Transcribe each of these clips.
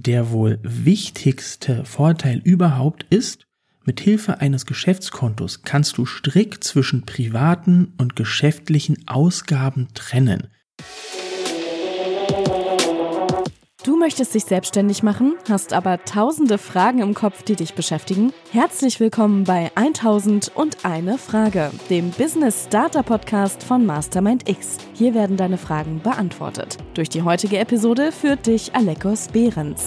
Der wohl wichtigste Vorteil überhaupt ist, mit Hilfe eines Geschäftskontos kannst du strikt zwischen privaten und geschäftlichen Ausgaben trennen. Du möchtest dich selbstständig machen, hast aber tausende Fragen im Kopf, die dich beschäftigen? Herzlich willkommen bei 1000 und eine Frage, dem Business Starter Podcast von Mastermind X. Hier werden deine Fragen beantwortet. Durch die heutige Episode führt dich Alekos Behrens.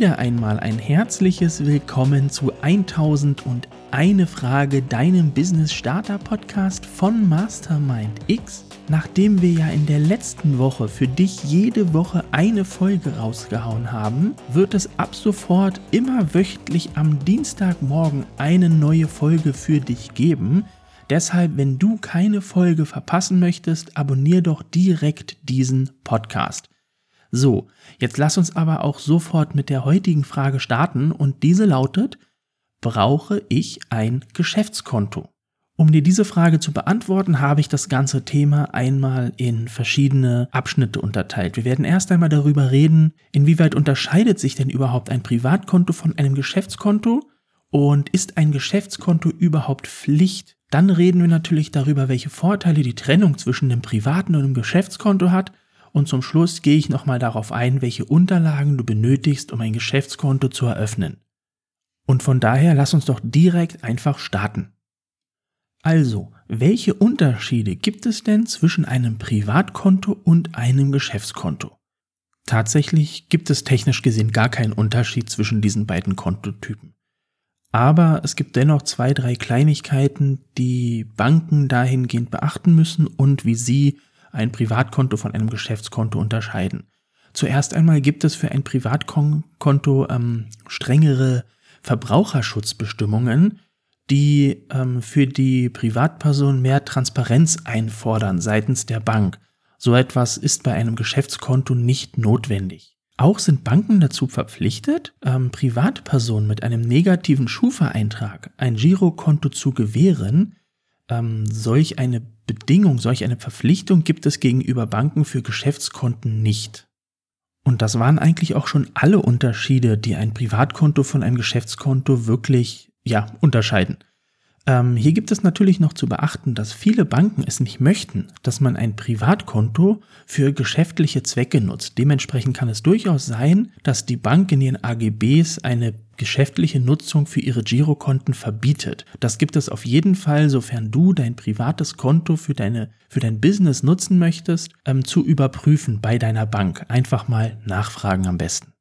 Wieder einmal ein herzliches Willkommen zu 1001 Frage, deinem Business Starter Podcast von Mastermind X. Nachdem wir ja in der letzten Woche für dich jede Woche eine Folge rausgehauen haben, wird es ab sofort immer wöchentlich am Dienstagmorgen eine neue Folge für dich geben. Deshalb, wenn du keine Folge verpassen möchtest, abonnier doch direkt diesen Podcast. So, jetzt lass uns aber auch sofort mit der heutigen Frage starten und diese lautet, brauche ich ein Geschäftskonto? Um dir diese Frage zu beantworten, habe ich das ganze Thema einmal in verschiedene Abschnitte unterteilt. Wir werden erst einmal darüber reden, inwieweit unterscheidet sich denn überhaupt ein Privatkonto von einem Geschäftskonto und ist ein Geschäftskonto überhaupt Pflicht? Dann reden wir natürlich darüber, welche Vorteile die Trennung zwischen dem privaten und dem Geschäftskonto hat und zum Schluss gehe ich nochmal darauf ein, welche Unterlagen du benötigst, um ein Geschäftskonto zu eröffnen. Und von daher lass uns doch direkt einfach starten. Also, welche Unterschiede gibt es denn zwischen einem Privatkonto und einem Geschäftskonto? Tatsächlich gibt es technisch gesehen gar keinen Unterschied zwischen diesen beiden Kontotypen. Aber es gibt dennoch zwei, drei Kleinigkeiten, die Banken dahingehend beachten müssen und wie sie ein Privatkonto von einem Geschäftskonto unterscheiden. Zuerst einmal gibt es für ein Privatkonto ähm, strengere Verbraucherschutzbestimmungen, die ähm, für die Privatperson mehr Transparenz einfordern seitens der Bank. So etwas ist bei einem Geschäftskonto nicht notwendig. Auch sind Banken dazu verpflichtet, ähm, Privatpersonen mit einem negativen Schufa-Eintrag ein Girokonto zu gewähren, ähm, solch eine Bedingung, solch eine Verpflichtung gibt es gegenüber Banken für Geschäftskonten nicht. Und das waren eigentlich auch schon alle Unterschiede, die ein Privatkonto von einem Geschäftskonto wirklich, ja, unterscheiden. Ähm, hier gibt es natürlich noch zu beachten, dass viele Banken es nicht möchten, dass man ein Privatkonto für geschäftliche Zwecke nutzt. Dementsprechend kann es durchaus sein, dass die Bank in ihren AGBs eine geschäftliche Nutzung für ihre Girokonten verbietet. Das gibt es auf jeden Fall, sofern du dein privates Konto für deine für dein Business nutzen möchtest, ähm, zu überprüfen bei deiner Bank. Einfach mal nachfragen am besten.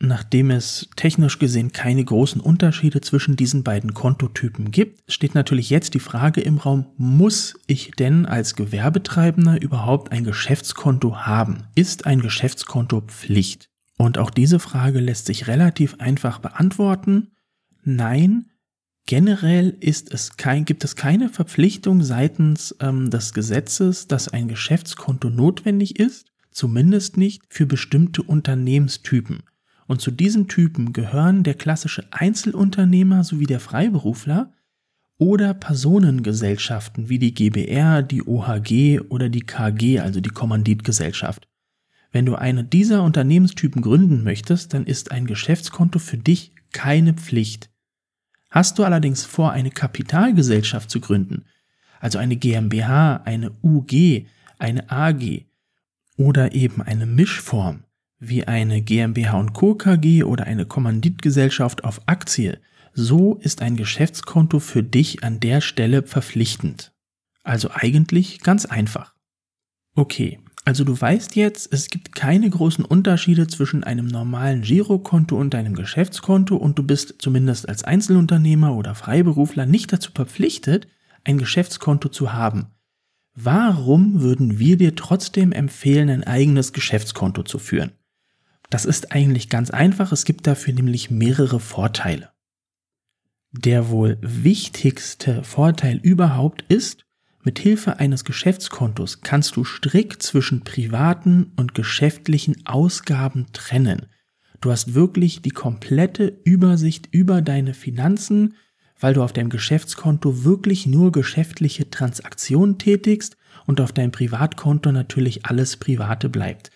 Nachdem es technisch gesehen keine großen Unterschiede zwischen diesen beiden Kontotypen gibt, steht natürlich jetzt die Frage im Raum, muss ich denn als Gewerbetreibender überhaupt ein Geschäftskonto haben? Ist ein Geschäftskonto Pflicht? Und auch diese Frage lässt sich relativ einfach beantworten. Nein, generell ist es kein, gibt es keine Verpflichtung seitens ähm, des Gesetzes, dass ein Geschäftskonto notwendig ist, zumindest nicht für bestimmte Unternehmenstypen. Und zu diesen Typen gehören der klassische Einzelunternehmer sowie der Freiberufler oder Personengesellschaften wie die GBR, die OHG oder die KG, also die Kommanditgesellschaft. Wenn du eine dieser Unternehmenstypen gründen möchtest, dann ist ein Geschäftskonto für dich keine Pflicht. Hast du allerdings vor, eine Kapitalgesellschaft zu gründen, also eine GmbH, eine UG, eine AG oder eben eine Mischform, wie eine GmbH Co. KG oder eine Kommanditgesellschaft auf Aktie, so ist ein Geschäftskonto für dich an der Stelle verpflichtend. Also eigentlich ganz einfach. Okay, also du weißt jetzt, es gibt keine großen Unterschiede zwischen einem normalen Girokonto und deinem Geschäftskonto und du bist zumindest als Einzelunternehmer oder Freiberufler nicht dazu verpflichtet, ein Geschäftskonto zu haben. Warum würden wir dir trotzdem empfehlen, ein eigenes Geschäftskonto zu führen? Das ist eigentlich ganz einfach, es gibt dafür nämlich mehrere Vorteile. Der wohl wichtigste Vorteil überhaupt ist, mit Hilfe eines Geschäftskontos kannst du strikt zwischen privaten und geschäftlichen Ausgaben trennen. Du hast wirklich die komplette Übersicht über deine Finanzen, weil du auf deinem Geschäftskonto wirklich nur geschäftliche Transaktionen tätigst und auf deinem Privatkonto natürlich alles Private bleibt.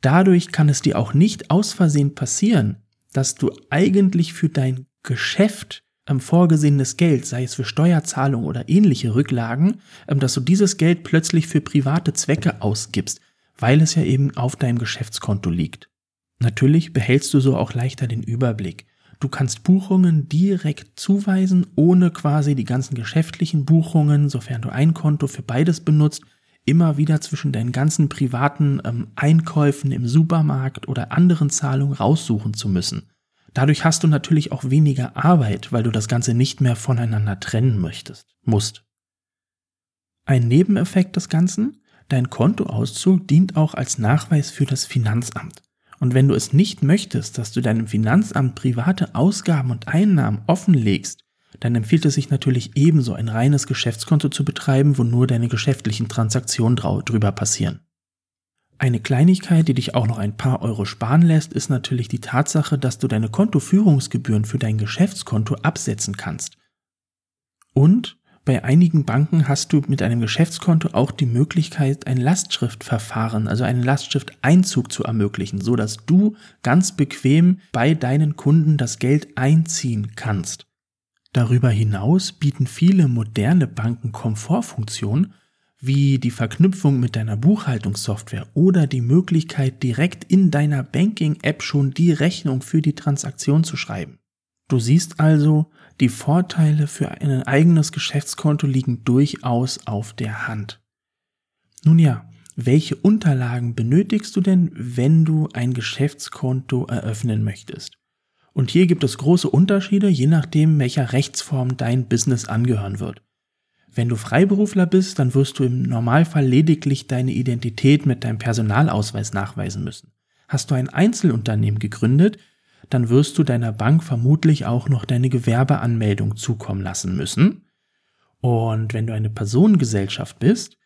Dadurch kann es dir auch nicht aus Versehen passieren, dass du eigentlich für dein Geschäft ähm, vorgesehenes Geld, sei es für Steuerzahlung oder ähnliche Rücklagen, ähm, dass du dieses Geld plötzlich für private Zwecke ausgibst, weil es ja eben auf deinem Geschäftskonto liegt. Natürlich behältst du so auch leichter den Überblick. Du kannst Buchungen direkt zuweisen, ohne quasi die ganzen geschäftlichen Buchungen, sofern du ein Konto für beides benutzt, immer wieder zwischen deinen ganzen privaten ähm, Einkäufen im Supermarkt oder anderen Zahlungen raussuchen zu müssen. Dadurch hast du natürlich auch weniger Arbeit, weil du das Ganze nicht mehr voneinander trennen möchtest, musst. Ein Nebeneffekt des Ganzen, dein Kontoauszug dient auch als Nachweis für das Finanzamt. Und wenn du es nicht möchtest, dass du deinem Finanzamt private Ausgaben und Einnahmen offenlegst, dann empfiehlt es sich natürlich ebenso ein reines Geschäftskonto zu betreiben, wo nur deine geschäftlichen Transaktionen drüber passieren. Eine Kleinigkeit, die dich auch noch ein paar Euro sparen lässt, ist natürlich die Tatsache, dass du deine Kontoführungsgebühren für dein Geschäftskonto absetzen kannst. Und bei einigen Banken hast du mit einem Geschäftskonto auch die Möglichkeit, ein Lastschriftverfahren, also einen Lastschrifteinzug zu ermöglichen, so dass du ganz bequem bei deinen Kunden das Geld einziehen kannst. Darüber hinaus bieten viele moderne Banken Komfortfunktionen, wie die Verknüpfung mit deiner Buchhaltungssoftware oder die Möglichkeit, direkt in deiner Banking-App schon die Rechnung für die Transaktion zu schreiben. Du siehst also, die Vorteile für ein eigenes Geschäftskonto liegen durchaus auf der Hand. Nun ja, welche Unterlagen benötigst du denn, wenn du ein Geschäftskonto eröffnen möchtest? Und hier gibt es große Unterschiede, je nachdem, welcher Rechtsform dein Business angehören wird. Wenn du Freiberufler bist, dann wirst du im Normalfall lediglich deine Identität mit deinem Personalausweis nachweisen müssen. Hast du ein Einzelunternehmen gegründet, dann wirst du deiner Bank vermutlich auch noch deine Gewerbeanmeldung zukommen lassen müssen. Und wenn du eine Personengesellschaft bist,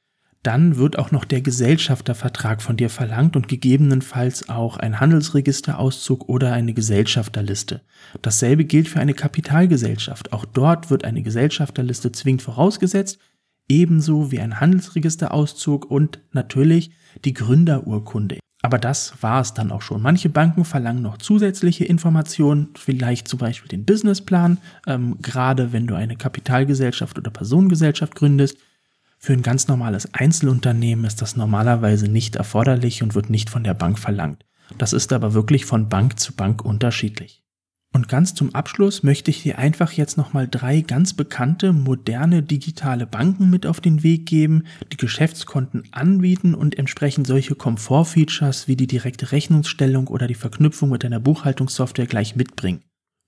dann wird auch noch der Gesellschaftervertrag von dir verlangt und gegebenenfalls auch ein Handelsregisterauszug oder eine Gesellschafterliste. Dasselbe gilt für eine Kapitalgesellschaft. Auch dort wird eine Gesellschafterliste zwingend vorausgesetzt, ebenso wie ein Handelsregisterauszug und natürlich die Gründerurkunde. Aber das war es dann auch schon. Manche Banken verlangen noch zusätzliche Informationen, vielleicht zum Beispiel den Businessplan, ähm, gerade wenn du eine Kapitalgesellschaft oder Personengesellschaft gründest. Für ein ganz normales Einzelunternehmen ist das normalerweise nicht erforderlich und wird nicht von der Bank verlangt. Das ist aber wirklich von Bank zu Bank unterschiedlich. Und ganz zum Abschluss möchte ich dir einfach jetzt nochmal drei ganz bekannte, moderne digitale Banken mit auf den Weg geben, die Geschäftskonten anbieten und entsprechend solche Komfortfeatures wie die direkte Rechnungsstellung oder die Verknüpfung mit deiner Buchhaltungssoftware gleich mitbringen.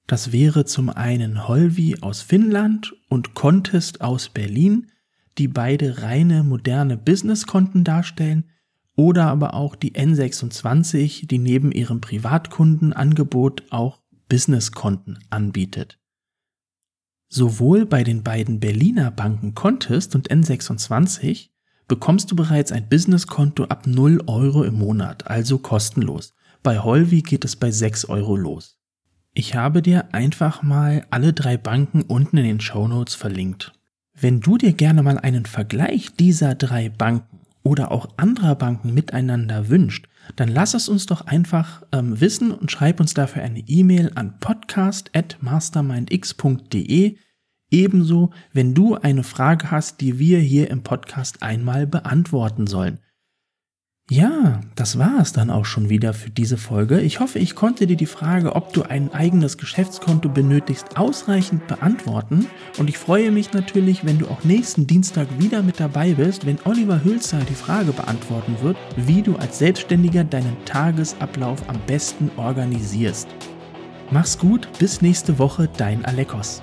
Das wäre zum einen Holvi aus Finnland und Contest aus Berlin, die beide reine moderne Businesskonten darstellen, oder aber auch die N26, die neben ihrem Privatkundenangebot auch Businesskonten anbietet. Sowohl bei den beiden Berliner Banken Contest und N26 bekommst du bereits ein Businesskonto ab 0 Euro im Monat, also kostenlos. Bei Holvi geht es bei 6 Euro los. Ich habe dir einfach mal alle drei Banken unten in den Show Notes verlinkt. Wenn du dir gerne mal einen Vergleich dieser drei Banken oder auch anderer Banken miteinander wünscht, dann lass es uns doch einfach ähm, wissen und schreib uns dafür eine E-Mail an podcast@mastermindx.de. Ebenso, wenn du eine Frage hast, die wir hier im Podcast einmal beantworten sollen. Ja, das war es dann auch schon wieder für diese Folge. Ich hoffe, ich konnte dir die Frage, ob du ein eigenes Geschäftskonto benötigst, ausreichend beantworten. Und ich freue mich natürlich, wenn du auch nächsten Dienstag wieder mit dabei bist, wenn Oliver Hülzer die Frage beantworten wird, wie du als Selbstständiger deinen Tagesablauf am besten organisierst. Mach's gut, bis nächste Woche, dein Alekos.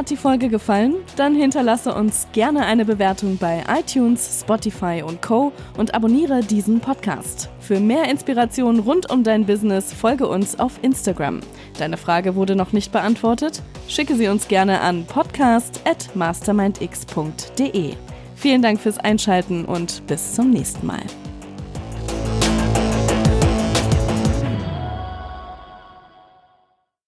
Hat die Folge gefallen? Dann hinterlasse uns gerne eine Bewertung bei iTunes, Spotify und Co. und abonniere diesen Podcast. Für mehr Inspiration rund um dein Business folge uns auf Instagram. Deine Frage wurde noch nicht beantwortet? Schicke sie uns gerne an podcast@mastermindx.de. Vielen Dank fürs Einschalten und bis zum nächsten Mal.